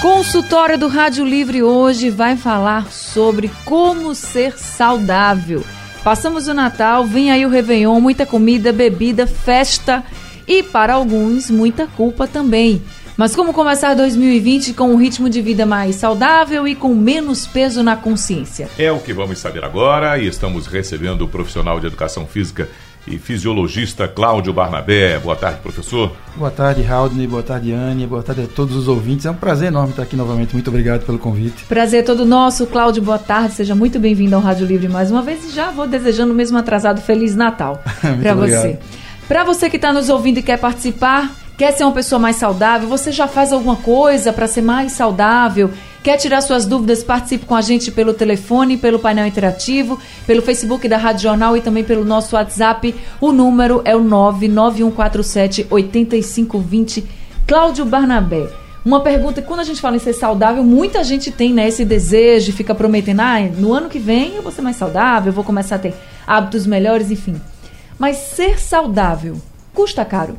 Consultório do Rádio Livre hoje vai falar sobre como ser saudável. Passamos o Natal, vem aí o Réveillon, muita comida, bebida, festa e para alguns muita culpa também. Mas como começar 2020 com um ritmo de vida mais saudável e com menos peso na consciência? É o que vamos saber agora e estamos recebendo o profissional de educação física e fisiologista Cláudio Barnabé. Boa tarde, professor. Boa tarde, Haldney. Boa tarde, Anne. Boa tarde a todos os ouvintes. É um prazer enorme estar aqui novamente. Muito obrigado pelo convite. Prazer todo nosso. Cláudio, boa tarde. Seja muito bem-vindo ao Rádio Livre mais uma vez e já vou desejando mesmo atrasado Feliz Natal para você. Para você que está nos ouvindo e quer participar, quer ser uma pessoa mais saudável, você já faz alguma coisa para ser mais saudável? Quer tirar suas dúvidas? Participe com a gente pelo telefone, pelo painel interativo, pelo Facebook da Rádio Jornal e também pelo nosso WhatsApp. O número é o 99147 8520. Cláudio Barnabé. Uma pergunta, quando a gente fala em ser saudável, muita gente tem né, esse desejo, fica prometendo, ah, no ano que vem eu vou ser mais saudável, eu vou começar a ter hábitos melhores, enfim. Mas ser saudável custa caro?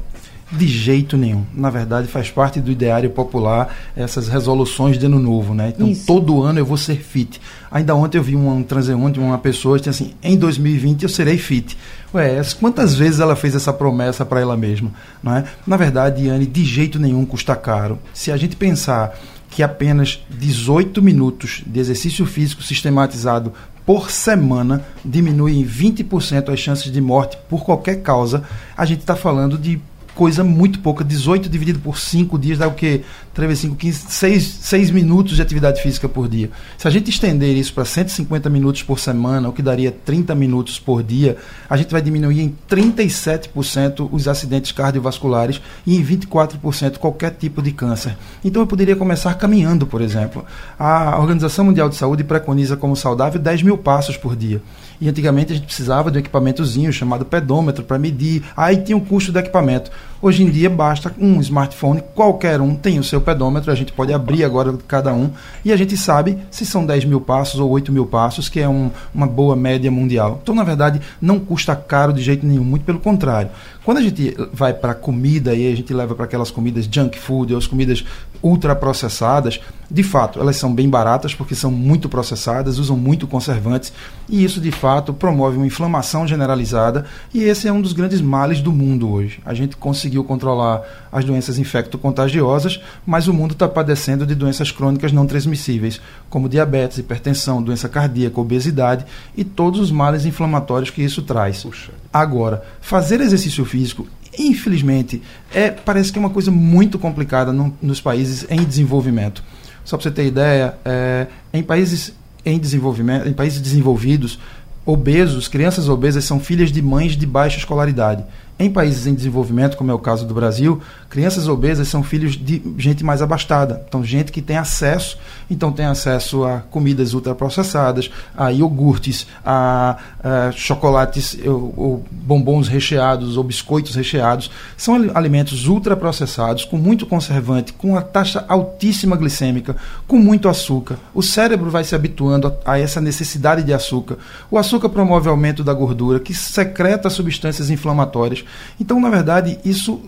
De jeito nenhum. Na verdade, faz parte do ideário popular essas resoluções de ano novo, né? Então, Isso. todo ano eu vou ser fit. Ainda ontem eu vi um, um transeunte, uma pessoa que tinha assim, em 2020 eu serei fit. Ué, quantas vezes ela fez essa promessa para ela mesma, não é? Na verdade, Yane, de jeito nenhum custa caro. Se a gente pensar que apenas 18 minutos de exercício físico sistematizado por semana diminui em 20% as chances de morte por qualquer causa, a gente está falando de coisa muito pouca. 18 dividido por 5 dias dá o quê? 3 vezes 5, 15, 6, 6 minutos de atividade física por dia. Se a gente estender isso para 150 minutos por semana, o que daria 30 minutos por dia, a gente vai diminuir em 37% os acidentes cardiovasculares e em 24% qualquer tipo de câncer. Então eu poderia começar caminhando, por exemplo. A Organização Mundial de Saúde preconiza como saudável 10 mil passos por dia. E antigamente a gente precisava de um equipamentozinho chamado pedômetro para medir. Aí tinha o custo do equipamento. Hoje em dia basta um smartphone, qualquer um tem o seu pedômetro, a gente pode abrir agora cada um e a gente sabe se são 10 mil passos ou 8 mil passos, que é um, uma boa média mundial. Então, na verdade, não custa caro de jeito nenhum, muito pelo contrário. Quando a gente vai para comida e a gente leva para aquelas comidas junk food ou as comidas ultraprocessadas, de fato, elas são bem baratas porque são muito processadas, usam muito conservantes e isso de fato promove uma inflamação generalizada e esse é um dos grandes males do mundo hoje. A gente conseguiu controlar as doenças infecto-contagiosas, mas o mundo está padecendo de doenças crônicas não transmissíveis, como diabetes, hipertensão, doença cardíaca, obesidade e todos os males inflamatórios que isso traz. Puxa. Agora, fazer exercício físico infelizmente, é, parece que é uma coisa muito complicada no, nos países em desenvolvimento. Só para você ter ideia, é, em países em desenvolvimento, em países desenvolvidos, obesos, crianças obesas são filhas de mães de baixa escolaridade. Em países em desenvolvimento, como é o caso do Brasil, crianças obesas são filhos de gente mais abastada. Então, gente que tem acesso, então tem acesso a comidas ultraprocessadas, a iogurtes, a, a chocolates ou, ou, bombons recheados ou biscoitos recheados. São alimentos ultraprocessados, com muito conservante, com a taxa altíssima glicêmica, com muito açúcar. O cérebro vai se habituando a, a essa necessidade de açúcar. O açúcar promove aumento da gordura, que secreta substâncias inflamatórias então, na verdade, isso.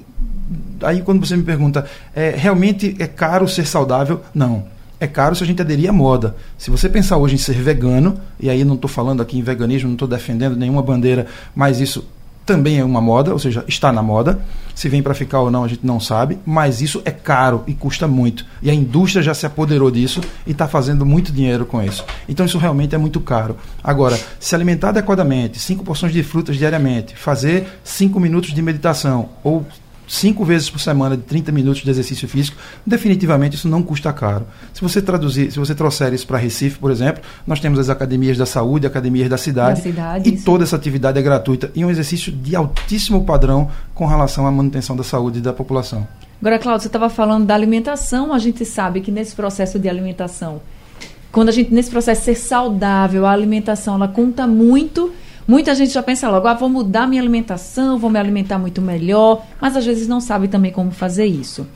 Aí, quando você me pergunta, é, realmente é caro ser saudável? Não. É caro se a gente aderir à moda. Se você pensar hoje em ser vegano, e aí não estou falando aqui em veganismo, não estou defendendo nenhuma bandeira, mas isso também é uma moda, ou seja, está na moda. Se vem para ficar ou não, a gente não sabe, mas isso é caro e custa muito. E a indústria já se apoderou disso e está fazendo muito dinheiro com isso. Então isso realmente é muito caro. Agora, se alimentar adequadamente, cinco porções de frutas diariamente, fazer cinco minutos de meditação ou cinco vezes por semana de 30 minutos de exercício físico, definitivamente isso não custa caro. Se você traduzir, se você trouxer isso para Recife, por exemplo, nós temos as academias da saúde, academias da cidade, da cidade e isso. toda essa atividade é gratuita e um exercício de altíssimo padrão com relação à manutenção da saúde da população. Agora, Cláudio, você estava falando da alimentação, a gente sabe que nesse processo de alimentação quando a gente, nesse processo, ser saudável, a alimentação, ela conta muito. Muita gente já pensa logo, ah, vou mudar minha alimentação, vou me alimentar muito melhor, mas às vezes não sabe também como fazer isso.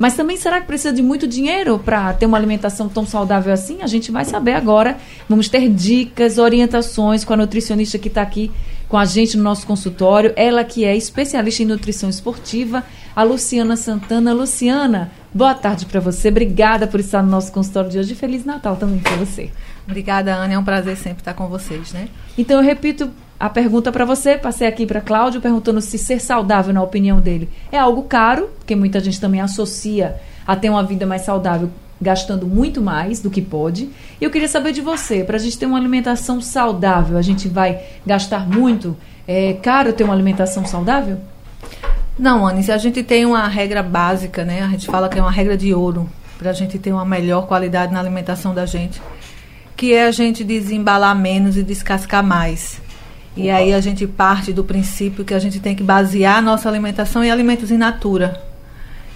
Mas também será que precisa de muito dinheiro para ter uma alimentação tão saudável assim? A gente vai saber agora. Vamos ter dicas, orientações com a nutricionista que está aqui com a gente no nosso consultório. Ela que é especialista em nutrição esportiva, a Luciana Santana. Luciana, boa tarde para você. Obrigada por estar no nosso consultório de hoje. Feliz Natal também para você. Obrigada, Ana. É um prazer sempre estar com vocês, né? Então eu repito a pergunta para você. Passei aqui para Cláudio perguntando se ser saudável, na opinião dele, é algo caro, porque muita gente também associa a ter uma vida mais saudável gastando muito mais do que pode. E eu queria saber de você, para a gente ter uma alimentação saudável, a gente vai gastar muito? É caro ter uma alimentação saudável? Não, Anne, se a gente tem uma regra básica, né? A gente fala que é uma regra de ouro para a gente ter uma melhor qualidade na alimentação da gente, que é a gente desembalar menos e descascar mais. E aí a gente parte do princípio que a gente tem que basear a nossa alimentação em alimentos in natura.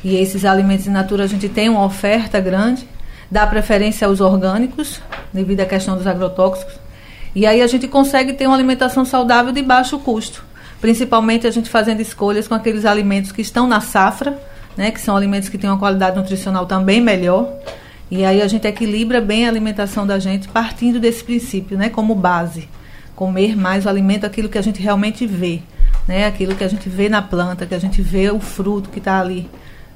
E esses alimentos in natura a gente tem uma oferta grande, dá preferência aos orgânicos, devido à questão dos agrotóxicos. E aí a gente consegue ter uma alimentação saudável de baixo custo. Principalmente a gente fazendo escolhas com aqueles alimentos que estão na safra, né, que são alimentos que têm uma qualidade nutricional também melhor. E aí a gente equilibra bem a alimentação da gente partindo desse princípio, né, como base comer mais o alimento, aquilo que a gente realmente vê, né? Aquilo que a gente vê na planta, que a gente vê o fruto que está ali,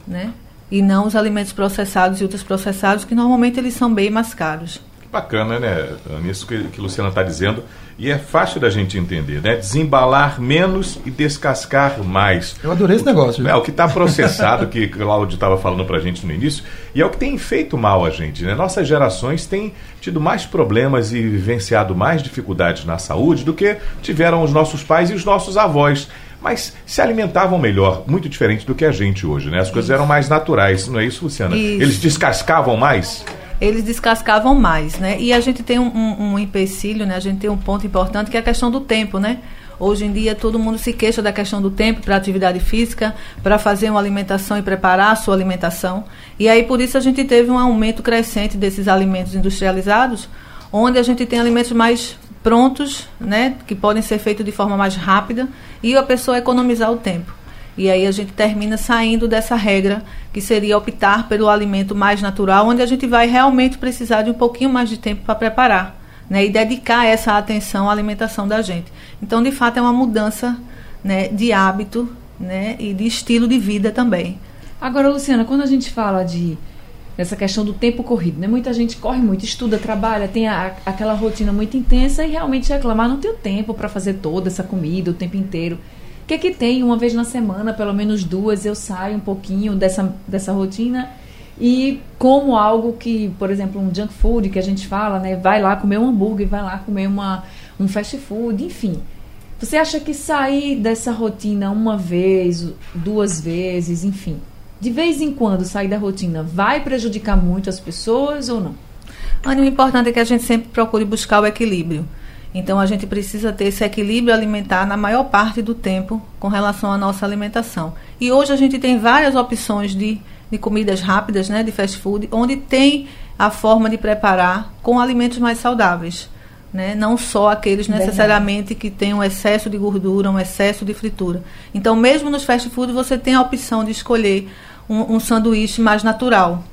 né? E não os alimentos processados e ultraprocessados, que normalmente eles são bem mais caros. Bacana, né, Nisso que, que Luciana está dizendo. E é fácil da gente entender, né? Desembalar menos e descascar mais. Eu adorei esse negócio. É, o que está processado, que o Claudio estava falando para a gente no início, e é o que tem feito mal a gente, né? Nossas gerações têm tido mais problemas e vivenciado mais dificuldades na saúde do que tiveram os nossos pais e os nossos avós mas se alimentavam melhor, muito diferente do que a gente hoje, né? As coisas isso. eram mais naturais, não é isso, Luciana? Isso. Eles descascavam mais? Eles descascavam mais, né? E a gente tem um, um, um empecilho, né? A gente tem um ponto importante que é a questão do tempo, né? Hoje em dia todo mundo se queixa da questão do tempo para atividade física, para fazer uma alimentação e preparar a sua alimentação. E aí por isso a gente teve um aumento crescente desses alimentos industrializados, onde a gente tem alimentos mais prontos, né, que podem ser feitos de forma mais rápida e a pessoa economizar o tempo. E aí a gente termina saindo dessa regra, que seria optar pelo alimento mais natural, onde a gente vai realmente precisar de um pouquinho mais de tempo para preparar. Né, e dedicar essa atenção à alimentação da gente. Então, de fato, é uma mudança né, de hábito né, e de estilo de vida também. Agora, Luciana, quando a gente fala de essa questão do tempo corrido, né? Muita gente corre muito, estuda, trabalha, tem a, aquela rotina muito intensa e realmente reclamar não tem tempo para fazer toda essa comida o tempo inteiro que é que tem uma vez na semana, pelo menos duas, eu saio um pouquinho dessa, dessa rotina e como algo que, por exemplo, um junk food que a gente fala, né? Vai lá comer um hambúrguer, vai lá comer uma, um fast food, enfim. Você acha que sair dessa rotina uma vez, duas vezes, enfim, de vez em quando sair da rotina vai prejudicar muito as pessoas ou não? Anny, o importante é que a gente sempre procure buscar o equilíbrio. Então a gente precisa ter esse equilíbrio alimentar na maior parte do tempo com relação à nossa alimentação. E hoje a gente tem várias opções de, de comidas rápidas, né, de fast food, onde tem a forma de preparar com alimentos mais saudáveis. Né? Não só aqueles necessariamente que têm um excesso de gordura, um excesso de fritura. Então, mesmo nos fast food, você tem a opção de escolher um, um sanduíche mais natural.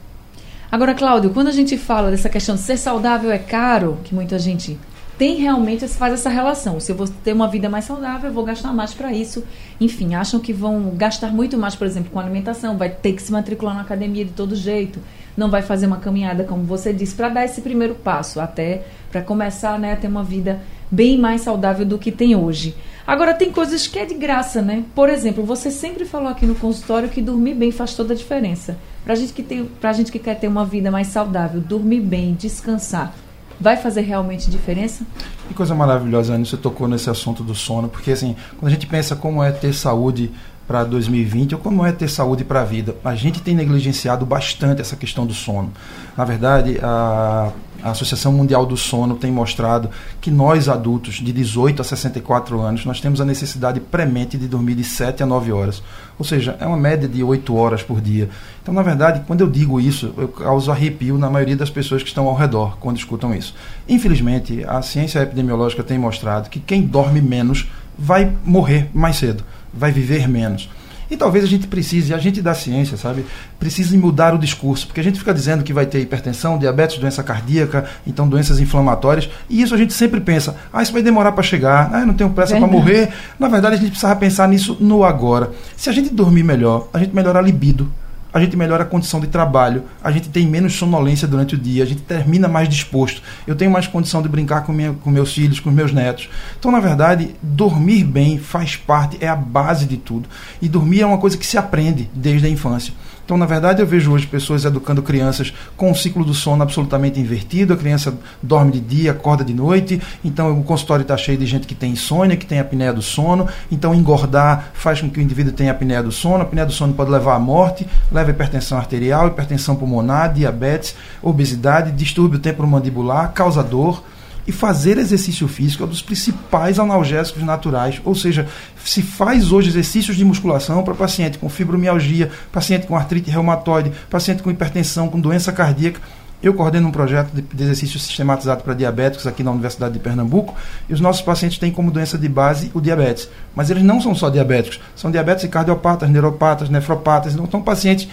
Agora, Cláudio, quando a gente fala dessa questão de ser saudável é caro, que muita gente tem realmente faz essa relação. Se eu vou ter uma vida mais saudável, eu vou gastar mais para isso. Enfim, acham que vão gastar muito mais, por exemplo, com alimentação, vai ter que se matricular na academia de todo jeito, não vai fazer uma caminhada, como você disse, para dar esse primeiro passo, até para começar né, a ter uma vida bem mais saudável do que tem hoje. Agora, tem coisas que é de graça, né? Por exemplo, você sempre falou aqui no consultório que dormir bem faz toda a diferença. Para gente que tem, pra gente que quer ter uma vida mais saudável, dormir bem, descansar vai fazer realmente diferença? Que coisa maravilhosa, Anny, você tocou nesse assunto do sono, porque assim, quando a gente pensa como é ter saúde para 2020 ou como é ter saúde para a vida, a gente tem negligenciado bastante essa questão do sono. Na verdade, a, A Associação Mundial do Sono tem mostrado que nós adultos de 18 a 64 anos, nós temos a necessidade premente de dormir de 7 a 9 horas. Ou seja, é uma média de 8 horas por dia. Então, na verdade, quando eu digo isso, eu causo arrepio na maioria das pessoas que estão ao redor quando escutam isso. Infelizmente, a ciência epidemiológica tem mostrado que quem dorme menos vai morrer mais cedo, vai viver menos. E talvez a gente precise, a gente da ciência, sabe, precise mudar o discurso, porque a gente fica dizendo que vai ter hipertensão, diabetes, doença cardíaca, então doenças inflamatórias, e isso a gente sempre pensa, ah, isso vai demorar para chegar, ah, eu não tenho pressa para morrer. Na verdade, a gente precisava pensar nisso no agora. Se a gente dormir melhor, a gente melhora a libido, a gente melhora a condição de trabalho, a gente tem menos sonolência durante o dia, a gente termina mais disposto, eu tenho mais condição de brincar com, minha, com meus filhos, com meus netos. Então, na verdade, dormir bem faz parte, é a base de tudo. E dormir é uma coisa que se aprende desde a infância. Então, na verdade, eu vejo hoje pessoas educando crianças com um ciclo do sono absolutamente invertido. A criança dorme de dia, acorda de noite. Então, o consultório está cheio de gente que tem insônia, que tem apneia do sono. Então, engordar faz com que o indivíduo tenha apneia do sono. A apneia do sono pode levar à morte, leva hipertensão arterial, hipertensão pulmonar, diabetes, obesidade, distúrbio temporomandibular, causa dor e fazer exercício físico é um dos principais analgésicos naturais. Ou seja, se faz hoje exercícios de musculação para paciente com fibromialgia, paciente com artrite reumatoide, paciente com hipertensão, com doença cardíaca. Eu coordeno um projeto de, exercício sistematizado para diabéticos aqui na Universidade de Pernambuco e os nossos pacientes têm como doença de base o diabetes. Mas eles não são só diabéticos, são diabetes cardiopatas, neuropatas, nefropatas, não são pacientes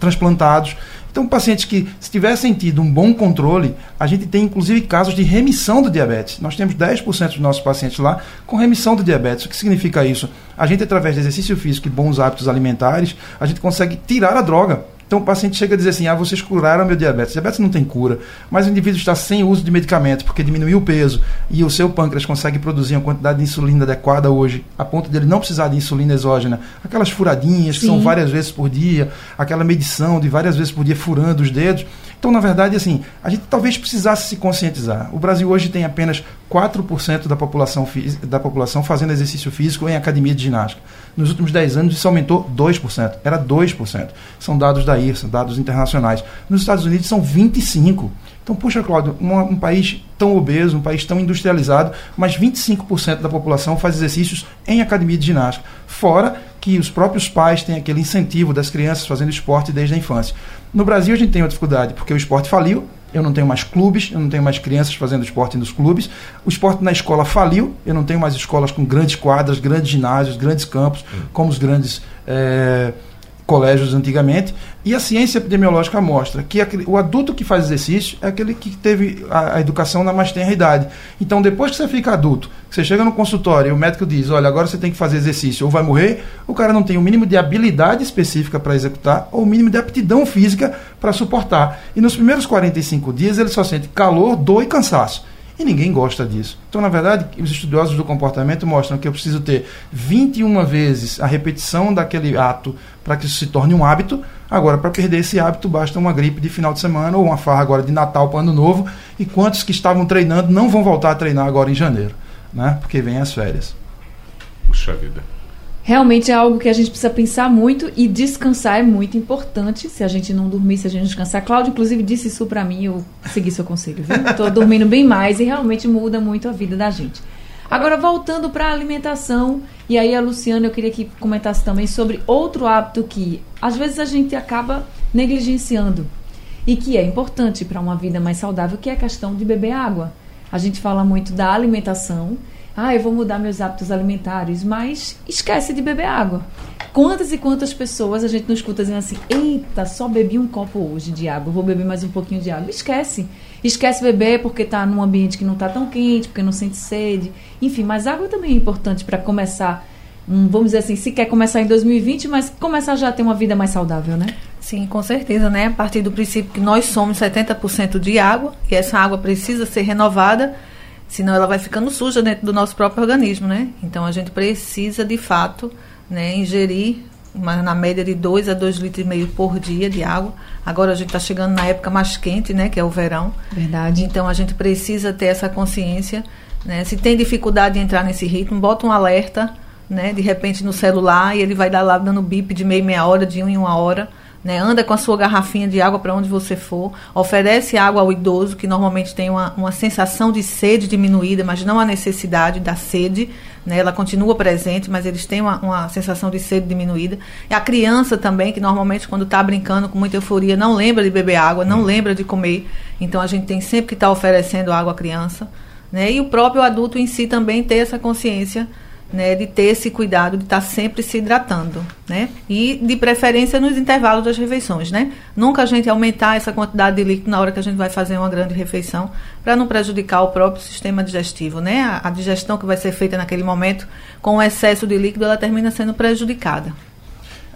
transplantados então, pacientes que, se tivessem tido um bom controle, a gente tem inclusive casos de remissão do diabetes. Nós temos 10% dos nossos pacientes lá com remissão do diabetes. O que significa isso? A gente, através de exercício físico e bons hábitos alimentares, a gente consegue tirar a droga. Então o paciente chega a dizer assim: ah, vocês curaram meu diabetes. Diabetes não tem cura, mas o indivíduo está sem uso de medicamento porque diminuiu o peso e o seu pâncreas consegue produzir uma quantidade de insulina adequada hoje, a ponto de ele não precisar de insulina exógena. Aquelas furadinhas Sim. que são várias vezes por dia, aquela medição de várias vezes por dia furando os dedos. Então, na verdade, assim, a gente talvez precisasse se conscientizar. O Brasil hoje tem apenas 4% da população, da população fazendo exercício físico em academia de ginástica. Nos últimos 10 anos isso aumentou 2%. Era 2%. São dados da IRSA, dados internacionais. Nos Estados Unidos são 25%. Então, puxa, Cláudio, um, um, país tão obeso, um país tão industrializado, mas 25% da população faz exercícios em academia de ginástica. Fora que os próprios pais têm aquele incentivo das crianças fazendo esporte desde a infância. No Brasil, a gente tem uma dificuldade, porque o esporte faliu, eu não tenho mais clubes, eu não tenho mais crianças fazendo esporte nos clubes. O esporte na escola faliu, eu não tenho mais escolas com grandes quadras, grandes ginásios, grandes campos, como os grandes é, colégios antigamente. E a ciência epidemiológica mostra que aquele, o adulto que faz exercício é aquele que teve a, a, educação na mais tenra idade. Então, depois que você fica adulto, você chega no consultório e o médico diz: olha, agora você tem que fazer exercício ou vai morrer, o cara não tem o mínimo de habilidade específica para executar ou o mínimo de aptidão física para suportar. E nos primeiros 45 dias ele só sente calor, dor e cansaço. E ninguém gosta disso. Então, na verdade, os estudiosos do comportamento mostram que eu preciso ter 21 vezes a repetição daquele ato para que isso se torne um hábito. Agora, para perder esse hábito, basta uma gripe de final de semana ou uma farra agora de Natal para Ano Novo. E quantos que estavam treinando não vão voltar a treinar agora em janeiro, né? porque vem as férias. Puxa vida realmente é algo que a gente precisa pensar muito e descansar é muito importante. Se a gente não dormir, se a gente descansar. Cláudio, inclusive, disse isso para mim, eu segui seu conselho, viu? Tô dormindo bem mais e realmente muda muito a vida da gente. Agora, voltando para a alimentação, e aí a Luciana, eu queria que comentasse também sobre outro hábito que às vezes a gente acaba negligenciando e que é importante para uma vida mais saudável, que é a questão de beber água. A gente fala muito da alimentação, ah, eu vou mudar meus hábitos alimentares, mas esquece de beber água. Quantas e quantas pessoas a gente não escuta dizendo assim: eita, só bebi um copo hoje de água, vou beber mais um pouquinho de água. Esquece. Esquece beber porque está num ambiente que não está tão quente, porque não sente sede. Enfim, mas água também é importante para começar, vamos dizer assim, se quer começar em 2020, mas começar já a ter uma vida mais saudável, né? Sim, com certeza, né? A partir do princípio que nós somos 70% de água e essa água precisa ser renovada senão ela vai ficando suja dentro do nosso próprio organismo, né? Então a gente precisa de fato, né, ingerir uma, na média de 2 a 2 litros e meio por dia de água. Agora a gente está chegando na época mais quente, né, que é o verão. Verdade. Então a gente precisa ter essa consciência, né? Se tem dificuldade de entrar nesse ritmo, bota um alerta, né, de repente no celular e ele vai dar lá dando bip de meia meia hora, de um em uma hora né? Anda com a sua garrafinha de água para onde você for, oferece água ao idoso, que normalmente tem uma, uma sensação de sede diminuída, mas não a necessidade da sede, né? Ela continua presente, mas eles têm uma, uma sensação de sede diminuída. E a criança também, que normalmente quando está brincando com muita euforia, não lembra de beber água, não lembra de comer. Então a gente tem sempre que estar tá oferecendo água à criança. Né? E o próprio adulto em si também ter essa consciência né, de ter esse cuidado de estar tá sempre se hidratando, né? E de preferência nos intervalos das refeições, né? Nunca a gente aumentar essa quantidade de líquido na hora que a gente vai fazer uma grande refeição, para não prejudicar o próprio sistema digestivo, né? A, a, digestão que vai ser feita naquele momento com o excesso de líquido, ela termina sendo prejudicada.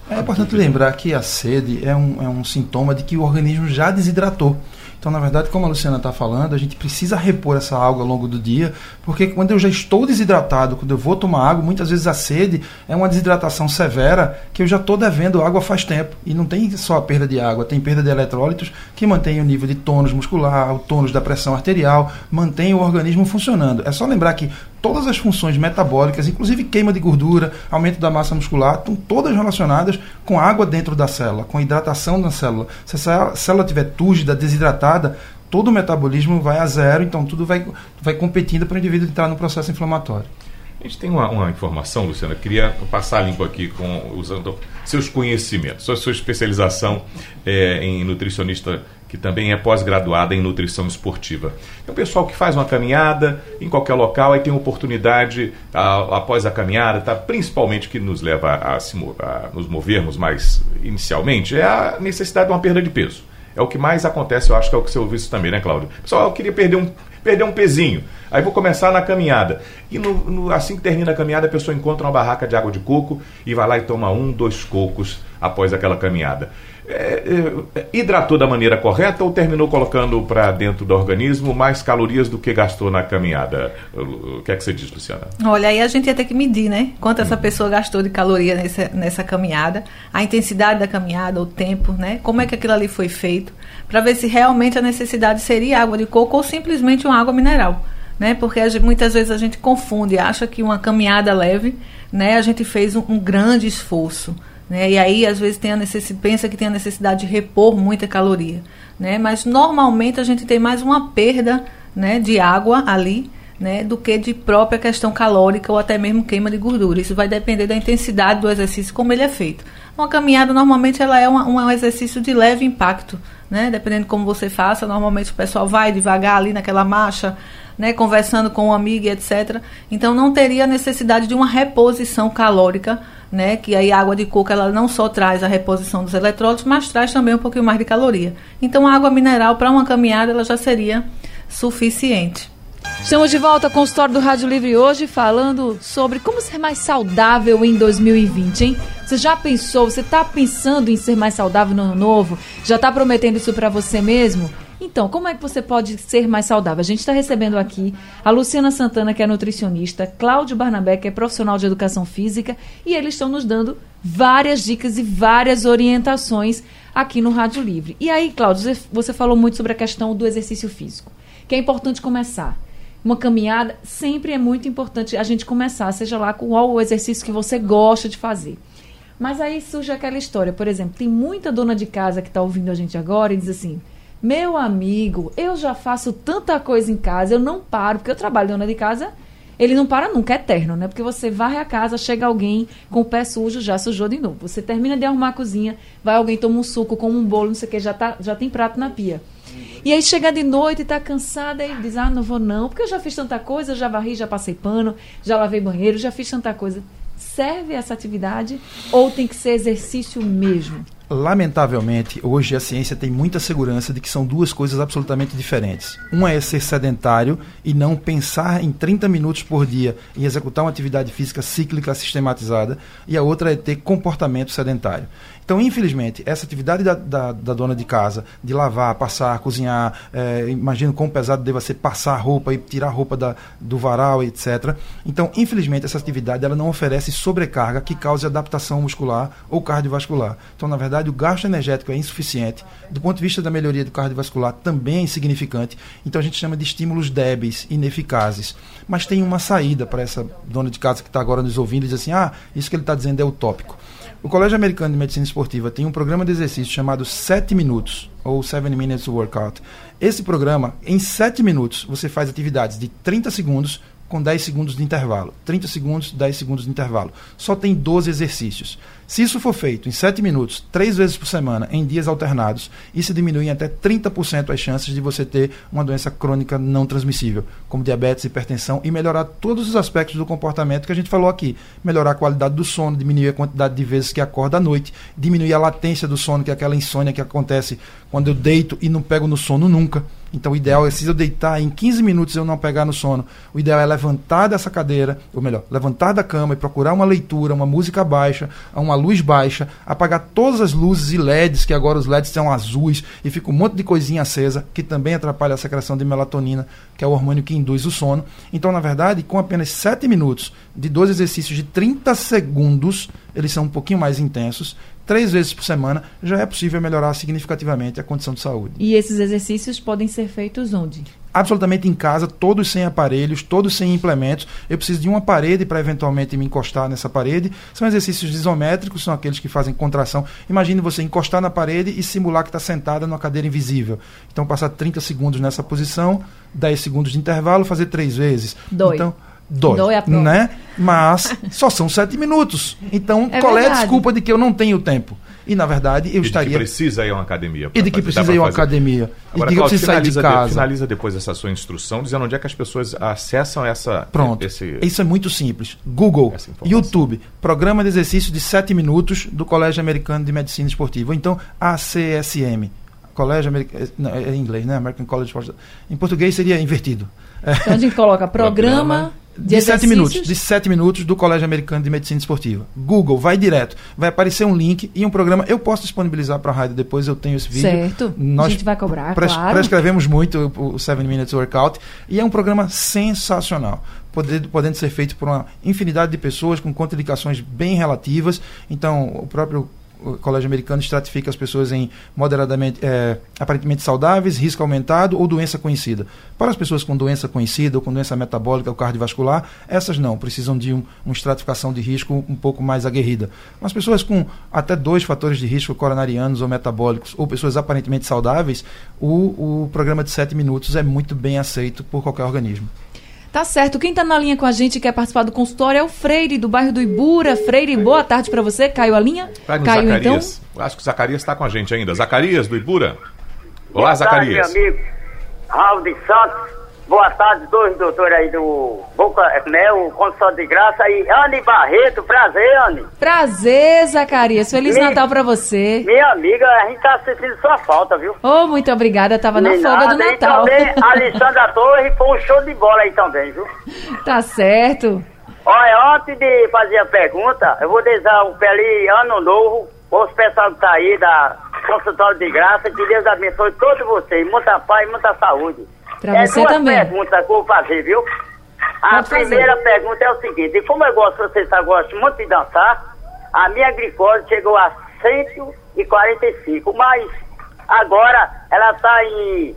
É importante lembrar que a sede é um, é um sintoma de que o organismo já desidratou. Então, na verdade, como a Luciana está falando, a gente precisa repor essa água ao longo do dia, porque quando eu já estou desidratado, quando eu vou tomar água, muitas vezes a sede é uma desidratação severa que eu já estou devendo água faz tempo. E não tem só a perda de água, tem perda de eletrólitos que mantém o nível de tônus muscular, o tônus da pressão arterial, mantém o organismo funcionando. É só lembrar que todas as funções metabólicas, inclusive queima de gordura, aumento da massa muscular, estão todas relacionadas com água dentro da célula, com hidratação da célula. Se a célula estiver túrgida, desidratada, todo o metabolismo vai a zero, então tudo vai, vai competindo para o indivíduo entrar no processo inflamatório. A gente tem uma, uma informação, Luciana, queria passar limpo aqui com usando seus conhecimentos, sua, sua especialização é, em nutricionista que também é pós-graduada em nutrição esportiva. É um pessoal que faz uma caminhada em qualquer local e tem oportunidade, a, após a caminhada, tá, principalmente o que nos leva a, a, a, nos movermos mais inicialmente, é a necessidade de uma perda de peso. É o que mais acontece, eu acho que é o que você ouviu isso também, né, Cláudio? Pessoal, eu queria perder um, perder um pezinho. Aí vou começar na caminhada. E no, no, assim que termina a caminhada, a pessoa encontra uma barraca de água de coco e vai lá e toma um, dois cocos após aquela caminhada. É, é, hidratou da maneira correta ou terminou colocando para dentro do organismo mais calorias do que gastou na caminhada? O que é que você diz, Luciana? Olha, aí a gente ia ter que medir, né? Quanto essa uhum. pessoa gastou de caloria nessa, nessa caminhada, a intensidade da caminhada, o tempo, né? Como é que aquilo ali foi feito, para ver se realmente a necessidade seria água de coco ou simplesmente uma água mineral. Né? Porque gente, muitas vezes a gente confunde, acha que uma caminhada leve, né? A gente fez um, um grande esforço. Né? E aí, às vezes, tem a necessidade, pensa que tem a necessidade de repor muita caloria. Né? Mas, normalmente, a gente tem mais uma perda né, de água ali né, do que de própria questão calórica ou até mesmo queima de gordura. Isso vai depender da intensidade do exercício, como ele é feito. Uma caminhada, normalmente, ela é uma, um exercício de leve impacto. Né? Dependendo de como você faça, normalmente o pessoal vai devagar ali naquela marcha, né, conversando com um amigo, etc. Então, não teria necessidade de uma reposição calórica né? Que aí a água de coco ela não só traz a reposição dos eletrólitos, mas traz também um pouquinho mais de caloria. Então a água mineral para uma caminhada ela já seria suficiente. Estamos de volta com o História do Rádio Livre hoje falando sobre como ser mais saudável em 2020, hein? Você já pensou, você está pensando em ser mais saudável no ano novo? Já está prometendo isso para você mesmo? Então, como é que você pode ser mais saudável? A gente está recebendo aqui a Luciana Santana, que é nutricionista, Cláudio Barnabé, que é profissional de educação física, e eles estão nos dando várias dicas e várias orientações aqui no Rádio Livre. E aí, Cláudio, você falou muito sobre a questão do exercício físico, que é importante começar. Uma caminhada sempre é muito importante a gente começar, seja lá com qual o exercício que você gosta de fazer. Mas aí surge aquela história, por exemplo, tem muita dona de casa que está ouvindo a gente agora e diz assim: meu amigo, eu já faço tanta coisa em casa, eu não paro, porque eu trabalho dona de casa, ele não para nunca, é eterno, né? Porque você varre a casa, chega alguém com o pé sujo, já sujou de novo. Você termina de arrumar a cozinha, vai alguém toma um suco, come um bolo, não sei o que, já, tá, já tem prato na pia. E aí chega de noite e tá cansada e diz: Ah, não vou não, porque eu já fiz tanta coisa, já varri, já passei pano, já lavei banheiro, já fiz tanta coisa. Serve essa atividade ou tem que ser exercício mesmo? Lamentavelmente, hoje a ciência tem muita segurança de que são duas coisas absolutamente diferentes. Uma é ser sedentário e não pensar em 30 minutos por dia em executar uma atividade física cíclica sistematizada, e a outra é ter comportamento sedentário. Então, infelizmente, essa atividade da, da, da dona de casa, de lavar, passar, cozinhar, é, imagino quão pesado deva ser passar roupa e tirar roupa da, do varal, etc. Então, infelizmente, essa atividade ela não oferece sobrecarga que cause adaptação muscular ou cardiovascular. Então, na verdade, o gasto energético é insuficiente. Do ponto de vista da melhoria do cardiovascular, também é insignificante. Então, a gente chama de estímulos débeis, ineficazes. Mas tem uma saída para essa dona de casa que está agora nos ouvindo e diz assim: ah, isso que ele está dizendo é utópico O Colégio Americano de Medicina Esportiva tem um programa de exercício chamado 7 Minutos, ou 7 Minutes Workout. Esse programa, em 7 minutos, você faz atividades de 30 segundos com 10 segundos de intervalo. 30 segundos, 10 segundos de intervalo. Só tem 12 exercícios. Se isso for feito em 7 minutos, 3 vezes por semana, em dias alternados, isso diminui em até 30% as chances de você ter uma doença crônica não transmissível, como diabetes, hipertensão, e melhorar todos os aspectos do comportamento que a gente falou aqui. Melhorar a qualidade do sono, diminuir a quantidade de vezes que acorda à noite, diminuir a latência do sono, que é aquela insônia que acontece quando eu deito e não pego no sono nunca. Então, o ideal é, se eu deitar em 15 minutos eu não pegar no sono, o ideal é levantar dessa cadeira, ou melhor, levantar da cama e procurar uma leitura, uma música baixa, uma luz baixa, apagar todas as luzes e LEDs, que agora os LEDs são azuis e fica um monte de coisinha acesa, que também atrapalha a secreção de melatonina, que é o hormônio que induz o sono. Então, na verdade, com apenas 7 minutos de dois exercícios de 30 segundos, eles são um pouquinho mais intensos, três vezes por semana, já é possível melhorar significativamente a condição de saúde. E esses exercícios podem ser feitos onde? Absolutamente em casa, todos sem aparelhos, todos sem implementos. Eu preciso de uma parede para eventualmente me encostar nessa parede. São exercícios isométricos, são aqueles que fazem contração. Imagine você encostar na parede e simular que está sentada numa cadeira invisível. Então, passar 30 segundos nessa posição, 10 segundos de intervalo, fazer três vezes. Dói. Então, dói, Dói a né? Mas só são sete minutos. Então, É qual é a verdade. desculpa de que eu não tenho tempo? E, na verdade, eu E de estaria... que precisa ir a uma academia. E de que precisa ir a uma academia. Agora, e de que eu Cláudio, preciso sair de finaliza, de- casa. finaliza depois essa sua instrução, dizendo onde é que as pessoas acessam essa. Pronto. Esse, Isso é muito simples. Google. YouTube, Programa de Exercício de 7 Minutos do Colégio Americano de Medicina Esportiva. Ou então, ACSM. Colégio Americano. Não, é em inglês, né? American College of Em português seria invertido. Então a gente coloca programa de, De 7 exercícios. minutos, de 7 minutos do Colégio Americano de Medicina Esportiva. Google, vai direto. Vai aparecer um link e um programa. Eu posso disponibilizar para a rádio depois, eu tenho esse vídeo. Certo. Nós a gente vai cobrar, pres- claro. prescrevemos muito o 7 Minutes Workout e é um programa sensacional, podendo, podendo ser feito por uma infinidade de pessoas com contraindicações bem relativas. Então, o próprio o Colégio Americano estratifica as pessoas em moderadamente, é, aparentemente saudáveis, risco aumentado ou doença conhecida. Para as pessoas com doença conhecida ou com doença metabólica ou cardiovascular, essas não, precisam de um, uma estratificação de risco um pouco mais aguerrida. Mas pessoas com até dois fatores de risco coronarianos ou metabólicos, ou pessoas aparentemente saudáveis, o, o programa de 7 minutos é muito bem aceito por qualquer organismo. Tá certo. Quem tá na linha com a gente e quer participar do consultório é o Freire, do bairro do Ibura. Freire, boa tarde para você. Caiu a linha? Vai Caiu então? Zacarias. Acho que o Zacarias está com a gente ainda. Zacarias, do Ibura. Olá, Boa tarde, Zacarias. meu amigo. Raul de Santos. Boa tarde, dois doutores aí do Boca, né, o Consultório de Graça. E Anne Barreto, prazer, Anne. Prazer, Zacarias. Feliz Natal para você. Minha amiga, a gente tá sentindo sua falta, viu? Oh, muito obrigada. Tava na folga do. Natal. E também a Alessandra Torres foi um show de bola aí também, viu? tá certo. Olha, antes de fazer a pergunta, eu vou desejar um feliz ano novo aos pessoal que tá aí da Consultório de Graça. Que Deus abençoe todos vocês. Muita paz e muita saúde. Pra é você duas também. perguntas que eu vou fazer, viu? A Pode fazer. primeira pergunta é o seguinte: como eu gosto, você sabe, gosto muito de dançar, a minha glicose chegou a 145, mas agora ela está em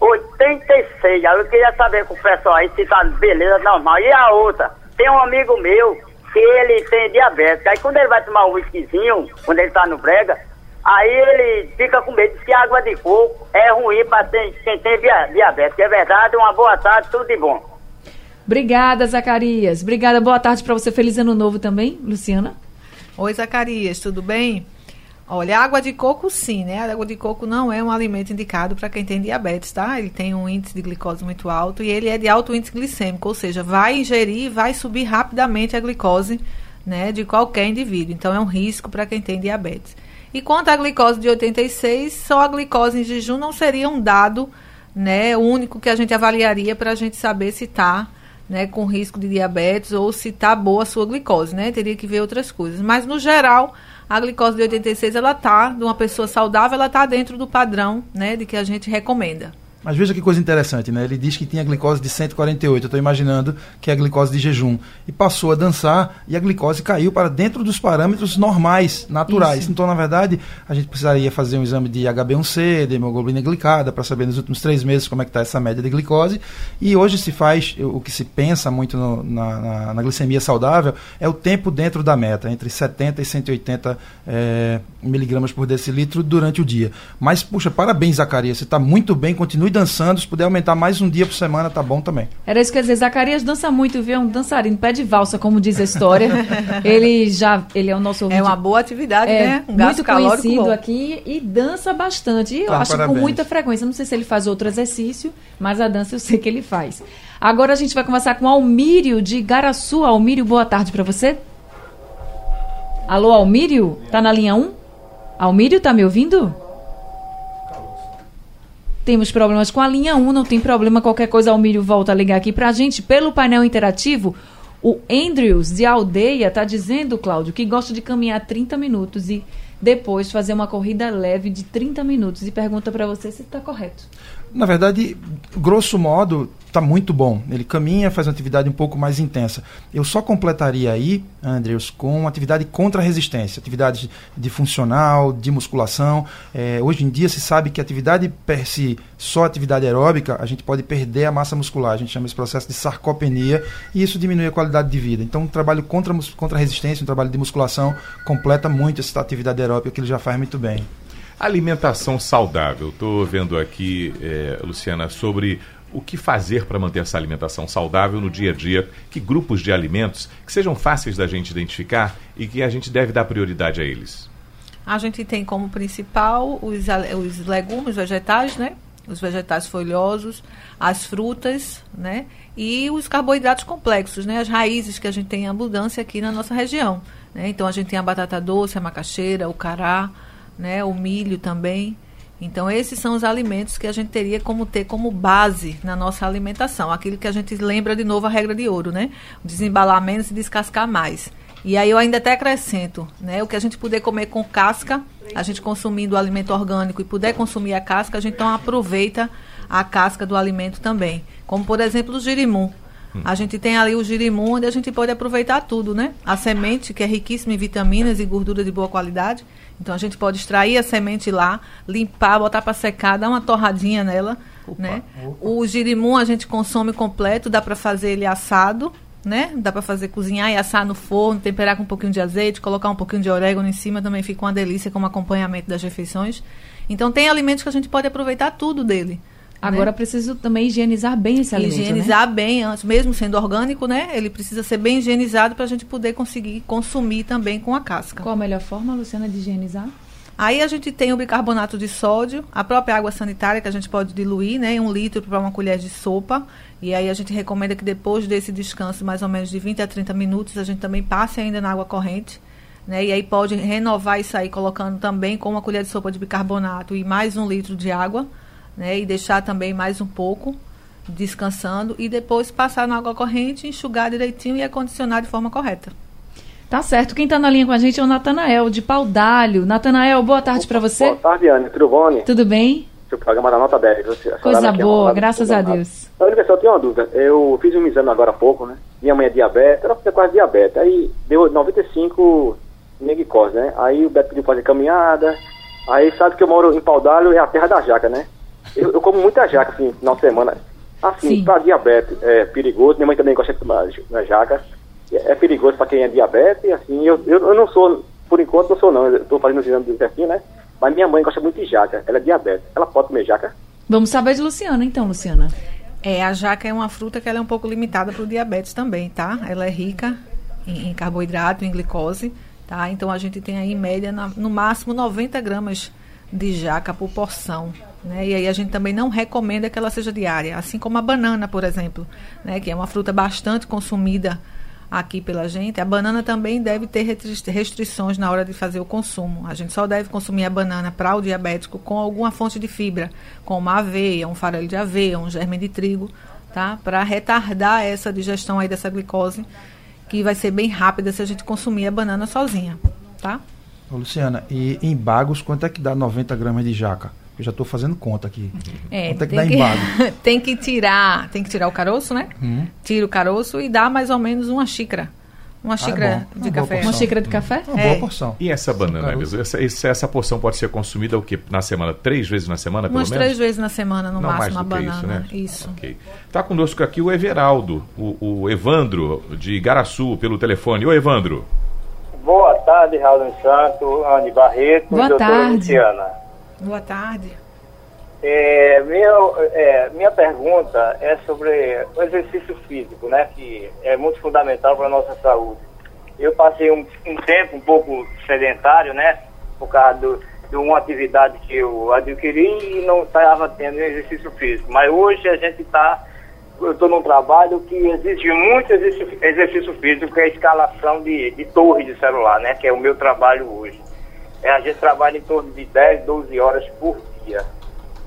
86. Aí eu queria saber com o pessoal aí se tá beleza normal. E a outra, tem um amigo meu que ele tem diabetes. Aí quando ele vai tomar um whiskyzinho, quando ele tá no brega, aí ele fica com medo de que a água de coco é ruim para quem tem dia- diabetes. É verdade, uma boa tarde, tudo de bom. Obrigada, Zacarias. Obrigada. Boa tarde para você. Feliz ano novo também, Luciana. Oi, Zacarias, tudo bem? Olha, água de coco sim, né? A água de coco não é um alimento indicado para quem tem diabetes, tá? Ele tem um índice de glicose muito alto e ele é de alto índice glicêmico, ou seja, vai ingerir e vai subir rapidamente a glicose, né, de qualquer indivíduo. Então é um risco para quem tem diabetes. E quanto à glicose de 86, só a glicose em jejum não seria um dado, né, único que a gente avaliaria para a gente saber se está né, com risco de diabetes ou se está boa a sua glicose, né? Teria que ver outras coisas. Mas, no geral, a glicose de 86, ela tá, de uma pessoa saudável, ela tá dentro do padrão, né, de que a gente recomenda. Mas veja que coisa interessante, né? Ele diz que tinha glicose de 148, eu estou imaginando que é a glicose de jejum. E passou a dançar e a glicose caiu para dentro dos parâmetros normais, naturais. Isso. Então, na verdade, a gente precisaria fazer um exame de HB1C, de hemoglobina glicada, para saber nos últimos três meses como é que está essa média de glicose. E hoje se faz, o que se pensa muito no, na, na, na, glicemia saudável, é o tempo dentro da meta, entre 70 e 180 é, miligramas por decilitro durante o dia. Mas, puxa, parabéns, Zacarias, você está muito bem, continue dançando, se puder aumentar mais um dia por semana, tá bom também. Era isso que eu ia dizer, Zacarias dança muito, viu? É um dançarino, pé de valsa, como diz a história. ele já, ele é o nosso ouvinte. É uma boa atividade, é, né? Um muito conhecido bom. aqui e dança bastante. E eu tá, acho parabéns. com muita frequência. Não sei se ele faz outro exercício, mas a dança eu sei que ele faz. Agora a gente vai conversar com Almírio de Garaçu. Almírio, boa tarde para você. Alô, Almírio? Tá na linha 1? Almírio, tá me ouvindo? Temos problemas com a linha 1, não tem problema. Qualquer coisa, Almírio volta a ligar aqui para a gente. Pelo painel interativo, o Andrews, de Aldeia, está dizendo, Cláudio, que gosta de caminhar 30 minutos e depois fazer uma corrida leve de 30 minutos. E pergunta para você se está correto. Na verdade, grosso modo, está muito bom. Ele caminha, faz uma atividade um pouco mais intensa. Eu só completaria aí, Andrews, com atividade contra resistência, atividade de funcional, de musculação. É, hoje em dia se sabe que atividade per si, só atividade aeróbica, a gente pode perder a massa muscular. A gente chama esse processo de sarcopenia e isso diminui a qualidade de vida. Então, um trabalho contra, contra resistência, um trabalho de musculação, completa muito essa atividade aeróbica que ele já faz muito bem. Alimentação saudável. Estou vendo aqui, é, Luciana, sobre o que fazer para manter essa alimentação saudável no dia a dia, que grupos de alimentos que sejam fáceis da gente identificar e que a gente deve dar prioridade a eles. A gente tem como principal os, os legumes, vegetais, né? Os vegetais folhosos, as frutas, né? E os carboidratos complexos, né? As raízes que a gente tem em abundância aqui na nossa região. Né? Então a gente tem a batata doce, a macaxeira, o cará, né, o milho também. Então, esses são os alimentos que a gente teria como ter como base na nossa alimentação. Aquilo que a gente lembra de novo a regra de ouro, né? Desembalar menos e descascar mais. E aí eu ainda até acrescento, né? O que a gente puder comer com casca, a gente consumindo o alimento orgânico e puder consumir a casca, a gente então aproveita a casca do alimento também. Como, por exemplo, o girimum. A gente tem ali o girimum, onde a gente pode aproveitar tudo, né? A semente, que é riquíssima em vitaminas e gordura de boa qualidade. Então a gente pode extrair a semente lá, limpar, botar para secar, dar uma torradinha nela, opa, né? Opa. O girimum a gente consome completo, dá para fazer ele assado, né? Dá para fazer cozinhar e assar no forno, temperar com um pouquinho de azeite, colocar um pouquinho de orégano em cima, também fica uma delícia como acompanhamento das refeições. Então tem alimentos que a gente pode aproveitar tudo dele. Agora né? preciso também higienizar bem esse alimento. Né? Higienizar né? bem antes, mesmo sendo orgânico, né? Ele precisa ser bem higienizado para a gente poder conseguir consumir também com a casca. Qual a melhor forma, Luciana, de higienizar? Aí a gente tem o bicarbonato de sódio, a própria água sanitária que a gente pode diluir, né, em um litro para uma colher de sopa. E aí a gente recomenda que depois desse descanso, mais ou menos de 20 a 30 minutos, a gente também passe ainda na água corrente. Né, e aí pode renovar isso aí colocando também com uma colher de sopa de bicarbonato e mais um litro de água né? E deixar também mais um pouco descansando e depois passar na água corrente, enxugar direitinho e acondicionar de forma correta. Tá certo. Quem está na linha com a gente é o Natanael, de Paudalho. Natanael, boa tarde para você. Boa tarde, Anne. Tudo bom? Tudo bem? O programa da nota 10. Coisa boa, graças a Deus. Olha, pessoal, eu tenho uma dúvida. Eu fiz um exame agora há pouco, né? Minha mãe é diabetes, ela fica quase diabetes. Aí deu 95 glicose, né? Aí o Beto pediu fazer caminhada. Aí sabe que eu moro em Paudalho, é a terra da jaca, né? Eu, eu como muita jaca, assim, final de semana. Assim, para diabetes é perigoso. Minha mãe também gosta de tomar jaca. É, é perigoso para quem é diabetes. Assim, eu, eu, eu, não sou, por enquanto, não sou não. Eu estou fazendo os exames do intestino, né? Mas minha mãe gosta muito de jaca. Ela é diabetes. Ela pode comer jaca? Vamos saber de Luciana, então, Luciana. É, a jaca é uma fruta que ela é um pouco limitada para o diabetes também, tá? Ela é rica em, em, carboidrato, em glicose, tá? Então a gente tem aí em média, na, no máximo 90 gramas de jaca por porção. Né? E aí a gente também não recomenda que ela seja diária, assim como a banana, por exemplo, né? que é uma fruta bastante consumida aqui pela gente. A banana também deve ter restrições na hora de fazer o consumo. A gente só deve consumir a banana para o diabético com alguma fonte de fibra, como uma aveia, um farelo de aveia, um germe de trigo, tá? Para retardar essa digestão aí dessa glicose, que vai ser bem rápida se a gente consumir a banana sozinha, tá? Ô, Luciana, e em bagos, quanto é que dá 90 gramas de jaca? Eu já estou fazendo conta aqui. É, Quanto é que dá que, tem que tirar, tem que tirar o caroço, né? Hum. Tira o caroço e dá mais ou menos uma xícara. Uma ah, xícara ah, de café. Uma xícara de café? Uma é. boa porção. E essa banana, Elisa? Essa, essa, essa, porção pode ser consumida o quê? Na semana? Três vezes na semana, Umas pelo menos? três vezes na semana, no Não máximo, a banana. Isso, né? isso. Okay. Tá conosco aqui o Everaldo, o, o Evandro, de Igaraçu, pelo telefone. Ô, Evandro. Boa tarde, Raul Santo, Anne Barreto Boa e tarde. Luciana. Boa tarde. É, minha, é, minha pergunta é sobre o exercício físico, né, que é muito fundamental para a nossa saúde. Eu passei um, um, tempo um pouco sedentário, né, por causa do, de uma atividade que eu adquiri e não estava tendo exercício físico. Mas hoje a gente está, eu estou num trabalho que exige muito exercício, exercício físico, que é a escalação de, de torre de celular, né, que é o meu trabalho hoje. É, a gente trabalha em torno de 10, 12 horas por dia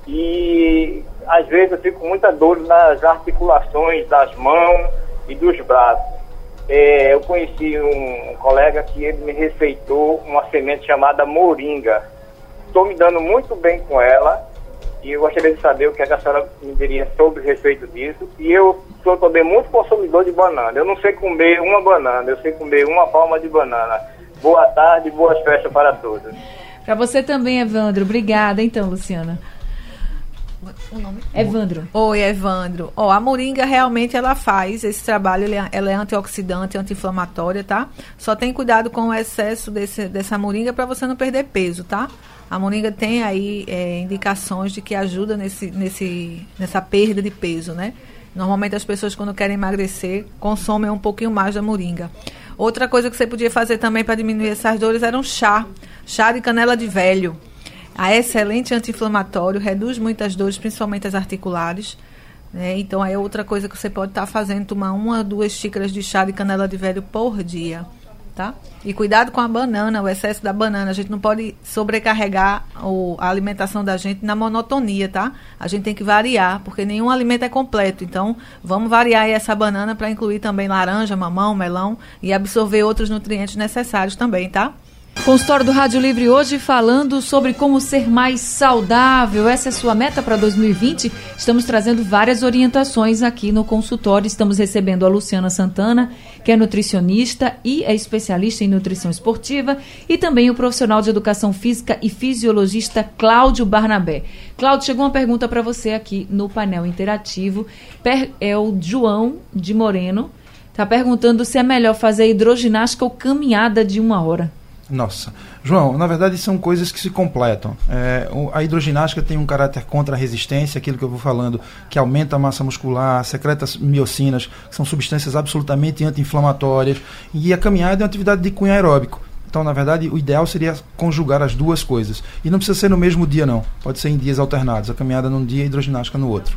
e às vezes eu fico com muita dor nas articulações das mãos e dos braços. É, eu conheci um colega que ele me receitou uma semente chamada moringa. Estou me dando muito bem com ela e eu gostaria de saber o que a senhora me diria sobre o respeito disso. E eu sou também muito consumidor de banana. Eu não sei comer uma banana, eu sei comer uma palma de banana. Boa tarde, boas festas para todos. Para você também, Evandro. Obrigada, então, Luciana. O nome? Evandro. Oi, Evandro. Ó, oh, a moringa realmente ela faz esse trabalho, é, ela é antioxidante, anti-inflamatória, tá? Só tem cuidado com o excesso desse, dessa moringa para você não perder peso, tá? A moringa tem aí é, indicações de que ajuda nesse, nesse, nessa perda de peso, né? Normalmente as pessoas quando querem emagrecer consomem um pouquinho mais da moringa. Outra coisa que você podia fazer também para diminuir essas dores era um chá, chá de canela de velho. A excelente anti-inflamatório, reduz muitas dores, principalmente as articulares. Né? Então, é outra coisa que você pode estar tá fazendo, tomar uma ou duas xícaras de chá de canela de velho por dia. Tá? E cuidado com a banana, o excesso da banana. A gente não pode sobrecarregar o, a alimentação da gente na monotonia, tá? A gente tem que variar, porque nenhum alimento é completo. Então, vamos variar essa banana para incluir também laranja, mamão, melão e absorver outros nutrientes necessários também, tá? Consultório do Rádio Livre hoje falando sobre como ser mais saudável. Essa é sua meta para 2020. Estamos trazendo várias orientações aqui no consultório. Estamos recebendo a Luciana Santana, que é nutricionista e é especialista em nutrição esportiva, e também o profissional de educação física e fisiologista Cláudio Barnabé. Cláudio, chegou uma pergunta para você aqui no painel interativo. É o João de Moreno. Está perguntando se é melhor fazer hidroginástica ou caminhada de uma hora. Nossa. João, na verdade são coisas que se completam. É, a hidroginástica tem um caráter contra a resistência, aquilo que eu vou falando, que aumenta a massa muscular, secreta miocinas, que são substâncias absolutamente anti-inflamatórias. E a caminhada é uma atividade de cunho aeróbico. Então, na verdade, o ideal seria conjugar as duas coisas. E não precisa ser no mesmo dia, não. Pode ser em dias alternados. A caminhada num dia e a hidroginástica no outro.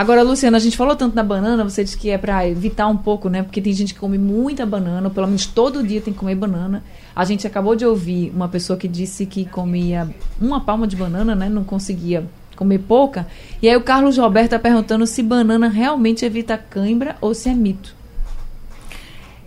Agora, Luciana, a gente falou tanto da banana, você disse que é para evitar um pouco, né? Porque tem gente que come muita banana, ou pelo menos todo dia tem que comer banana. A gente acabou de ouvir uma pessoa que disse que comia uma palma de banana, né? Não conseguia comer pouca. E aí o Carlos Roberto está perguntando se banana realmente evita cãibra ou se é mito.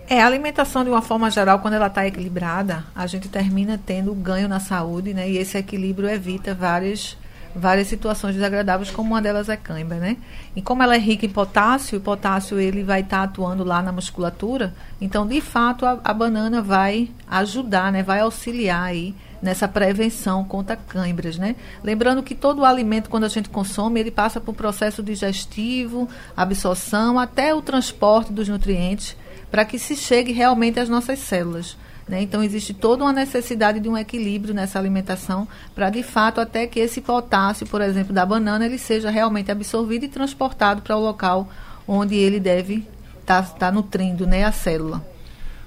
É, a alimentação de uma forma geral, quando ela está equilibrada, a gente termina tendo ganho na saúde, né? E esse equilíbrio evita várias várias situações desagradáveis, como uma delas é cãibra, né? E como ela é rica em potássio, o potássio ele vai estar tá atuando lá na musculatura, então de fato a, a, banana vai ajudar, né? Vai auxiliar aí nessa prevenção contra cãibras, né? Lembrando que todo o alimento quando a gente consome, ele passa por processo digestivo, absorção, até o transporte dos nutrientes, para que se chegue realmente às nossas células. Né? Então, existe toda uma necessidade de um equilíbrio nessa alimentação para, de fato, até que esse potássio, por exemplo, da banana, ele seja realmente absorvido e transportado para o local onde ele deve estar tá, tá nutrindo né, a célula.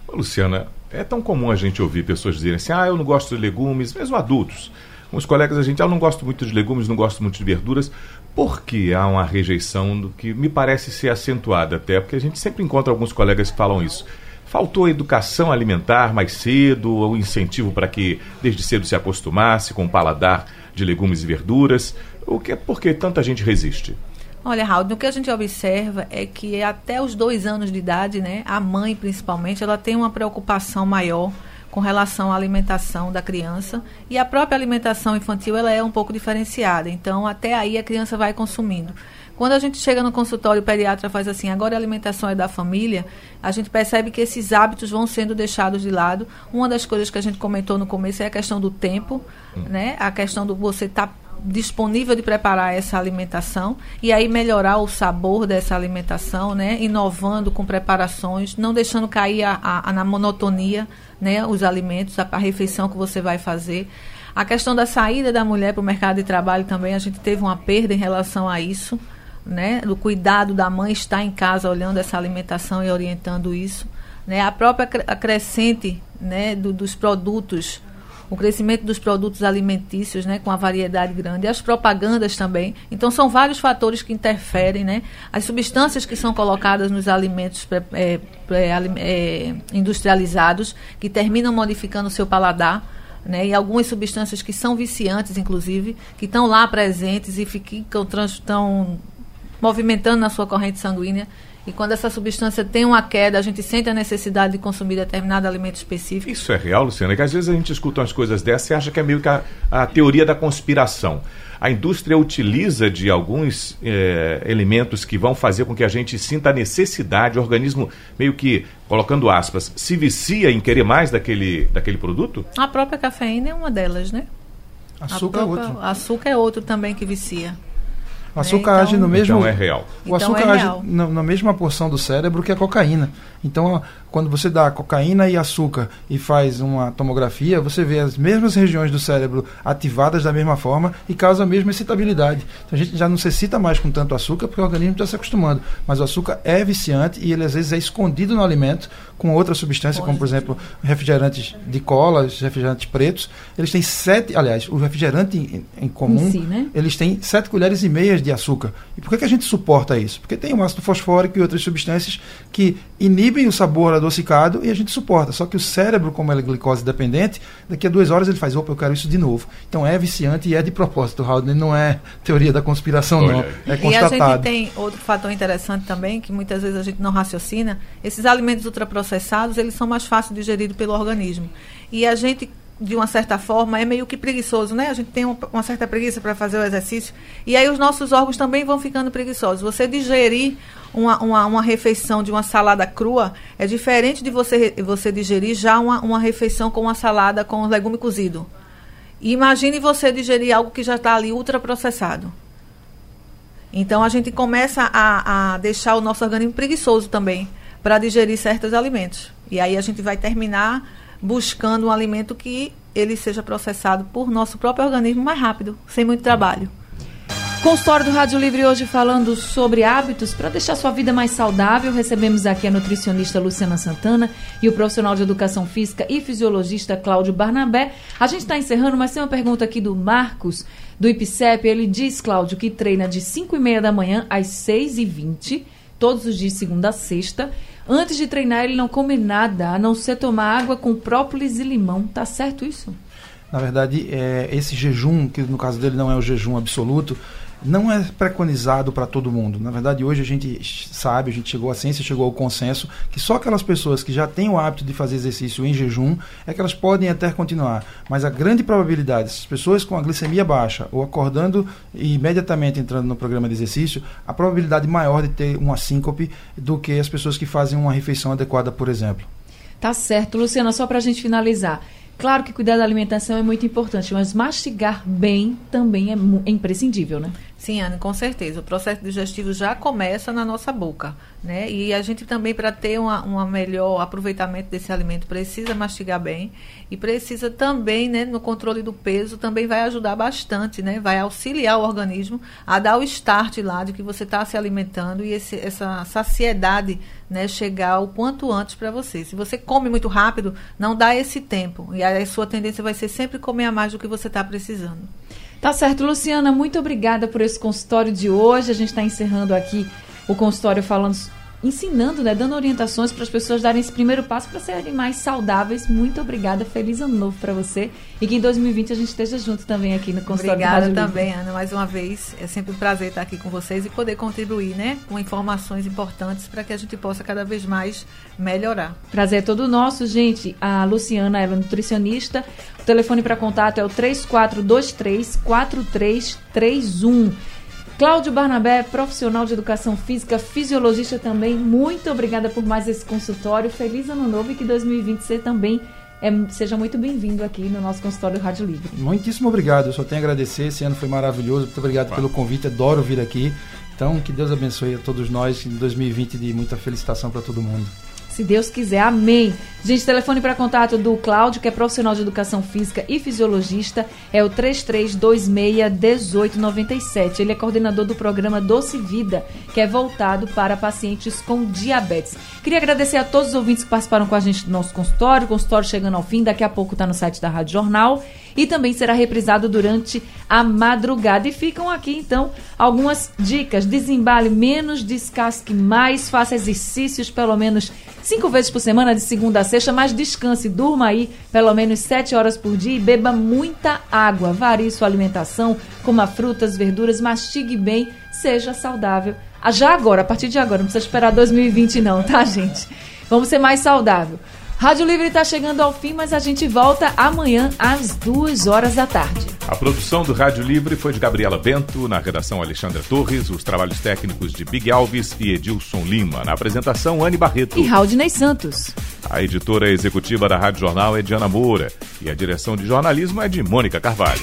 Luciana, é tão comum a gente ouvir pessoas dizerem assim, ah, eu não gosto de legumes, mesmo adultos. Com os colegas a gente, ah, eu não gosto muito de legumes, não gosto muito de verduras. Por que há uma rejeição do que me parece ser acentuada até? Porque a gente sempre encontra alguns colegas que falam isso. Faltou educação alimentar mais cedo, ou incentivo para que desde cedo se acostumasse com o paladar de legumes e verduras? O que é porque tanta gente resiste? Olha, Raul, o que a gente observa é que até os dois anos de idade, né, a mãe principalmente, ela tem uma preocupação maior com relação à alimentação da criança e a própria alimentação infantil ela é um pouco diferenciada. Então, até aí a criança vai consumindo. Quando a gente chega no consultório, o pediatra faz assim, agora a alimentação é da família, a gente percebe que esses hábitos vão sendo deixados de lado. Uma das coisas que a gente comentou no começo é a questão do tempo, hum. né? A questão do você estar tá disponível de preparar essa alimentação e aí melhorar o sabor dessa alimentação, né? Inovando com preparações, não deixando cair a, a, a na monotonia, né? Os alimentos, a, a refeição que você vai fazer. A questão da saída da mulher para o mercado de trabalho também, a gente teve uma perda em relação a isso né, do cuidado da mãe estar em casa olhando essa alimentação e orientando isso, né, a própria crescente né, do, dos produtos, o crescimento dos produtos alimentícios, né, com a variedade grande, e as propagandas também. Então são vários fatores que interferem, né, as substâncias que são colocadas nos alimentos pré, é, pré, é, industrializados que terminam modificando o seu paladar. Né, e algumas substâncias que são viciantes, inclusive, que estão lá presentes e ficam estão movimentando na sua corrente sanguínea. E quando essa substância tem uma queda, a gente sente a necessidade de consumir determinado alimento específico. Isso é real, Luciana? Que às vezes a gente escuta umas coisas dessas e acha que é meio que a, a teoria da conspiração. A indústria utiliza de alguns é, elementos que vão fazer com que a gente sinta a necessidade, o organismo meio que, colocando aspas, se vicia em querer mais daquele, daquele produto? A própria cafeína é uma delas, né? Açúcar própria, é outro. Açúcar é outro também que vicia. O açúcar então, age no mesmo. Então é real. O então açúcar é age na, na, mesma porção do cérebro que a cocaína. Então, quando você dá cocaína e açúcar e faz uma tomografia, você vê as mesmas regiões do cérebro ativadas da mesma forma e causa a mesma excitabilidade. Então, a gente já não necessita mais com tanto açúcar porque o organismo está se acostumando. Mas o açúcar é viciante e ele às vezes é escondido no alimento com outra substância, como por exemplo refrigerantes de cola, refrigerantes pretos. Eles têm sete, aliás, o refrigerante em, em comum, em si, né? eles têm sete colheres e meias de açúcar. E por que, que a gente suporta isso? Porque tem o ácido fosfórico e outras substâncias que inibem o sabor adocicado e a gente suporta. Só que o cérebro, como ele é glicose dependente, daqui a duas horas ele faz, opa, eu quero isso de novo. Então é viciante e é de propósito, Raul. Não é teoria da conspiração, Olha. não. É constatado. E a gente tem outro fator interessante também, que muitas vezes a gente não raciocina. Esses alimentos ultraprocessados, eles são mais fáceis de digeridos pelo organismo. E a gente de uma certa forma, é meio que preguiçoso, né? A gente tem uma, certa preguiça para fazer o exercício. E aí os nossos órgãos também vão ficando preguiçosos. Você digerir uma, uma, uma refeição de uma salada crua é diferente de você, você digerir já uma, uma refeição com uma salada com legume cozido. E imagine você digerir algo que já está ali ultraprocessado. Então a gente começa a, a deixar o nosso organismo preguiçoso também para digerir certos alimentos. E aí a gente vai terminar buscando um alimento que ele seja processado por nosso próprio organismo mais rápido, sem muito trabalho. Consultório do Rádio Livre hoje falando sobre hábitos para deixar sua vida mais saudável. Recebemos aqui a nutricionista Luciana Santana e o profissional de educação física e fisiologista Cláudio Barnabé. A gente está encerrando, mas tem uma pergunta aqui do Marcos, do IPCEP. Ele diz, Cláudio, que treina de 5 e meia da manhã às 6 e 20 todos os dias, segunda a sexta. Antes de treinar, ele não come nada, a não ser tomar água com própolis e limão. Tá certo isso? Na verdade, é, esse jejum, que no caso dele não é o jejum absoluto, não é preconizado para todo mundo. Na verdade, hoje a gente sabe, a gente chegou, a ciência chegou ao consenso que só aquelas pessoas que já têm o hábito de fazer exercício em jejum é que elas podem até continuar. Mas a grande probabilidade, as pessoas com a glicemia baixa ou acordando e imediatamente entrando no programa de exercício, a probabilidade maior de ter uma síncope do que as pessoas que fazem uma refeição adequada, por exemplo. Tá certo, Luciana, só para a gente finalizar. Claro que cuidar da alimentação é muito importante, mas mastigar bem também é, é imprescindível, né? Sim, Ana, com certeza. O processo digestivo já começa na nossa boca, né? E a gente também, para ter um melhor aproveitamento desse alimento, precisa mastigar bem e precisa também, né, no controle do peso, também vai ajudar bastante, né? Vai auxiliar o organismo a dar o start lá de que você está se alimentando e esse, essa saciedade, né, chegar o quanto antes para você. Se você come muito rápido, não dá esse tempo e a sua tendência vai ser sempre comer a mais do que você está precisando. Tá certo, Luciana, muito obrigada por esse consultório de hoje. A gente está encerrando aqui o consultório falando ensinando, né, dando orientações para as pessoas darem esse primeiro passo para serem mais saudáveis. Muito obrigada, feliz ano novo para você e que em 2020 a gente esteja junto também aqui no consultório Obrigada também, Ana, mais uma vez. É sempre um prazer estar aqui com vocês e poder contribuir, né, com informações importantes para que a gente possa cada vez mais melhorar. Prazer é todo nosso, gente. A Luciana é nutricionista. O telefone para contato é o 3423 4331. Cláudio Barnabé, profissional de educação física, fisiologista também. Muito obrigada por mais esse consultório. Feliz ano novo e que 2020 você também é, seja muito bem-vindo aqui no nosso consultório Rádio Livre. Muitíssimo obrigado. Eu só tenho a agradecer. Esse ano foi maravilhoso. Muito obrigado pelo convite. Adoro vir aqui. Então, que Deus abençoe a todos nós em 2020 de muita felicitação para todo mundo. Se Deus quiser, amém. Gente, telefone para contato do Cláudio, que é profissional de educação física e fisiologista, é o 3326-1897. Ele é coordenador do programa Doce Vida, que é voltado para pacientes com diabetes. Queria agradecer a todos os ouvintes que participaram com a gente do nosso consultório. O consultório chegando ao fim, daqui a pouco está no site da Rádio Jornal e também será reprisado durante a madrugada. E ficam aqui então algumas dicas: desembale menos, descasque mais, faça exercícios pelo menos cinco vezes por semana, de segunda a sexta, mas descanse, durma aí pelo menos sete horas por dia e beba muita água. Varie sua alimentação, coma frutas, verduras, mastigue bem, seja saudável. Ah, já agora, a partir de agora, não precisa esperar 2020 não, tá, gente? Vamos ser mais saudável. Rádio Livre está chegando ao fim, mas a gente volta amanhã às duas horas da tarde. A produção do Rádio Livre foi de Gabriela Bento, na redação Alexandra Torres, os trabalhos técnicos de Big Alves e Edilson Lima, na apresentação Anne Barreto. E Raudinei Santos. A editora executiva da Rádio Jornal é Diana Moura e a direção de jornalismo é de Mônica Carvalho.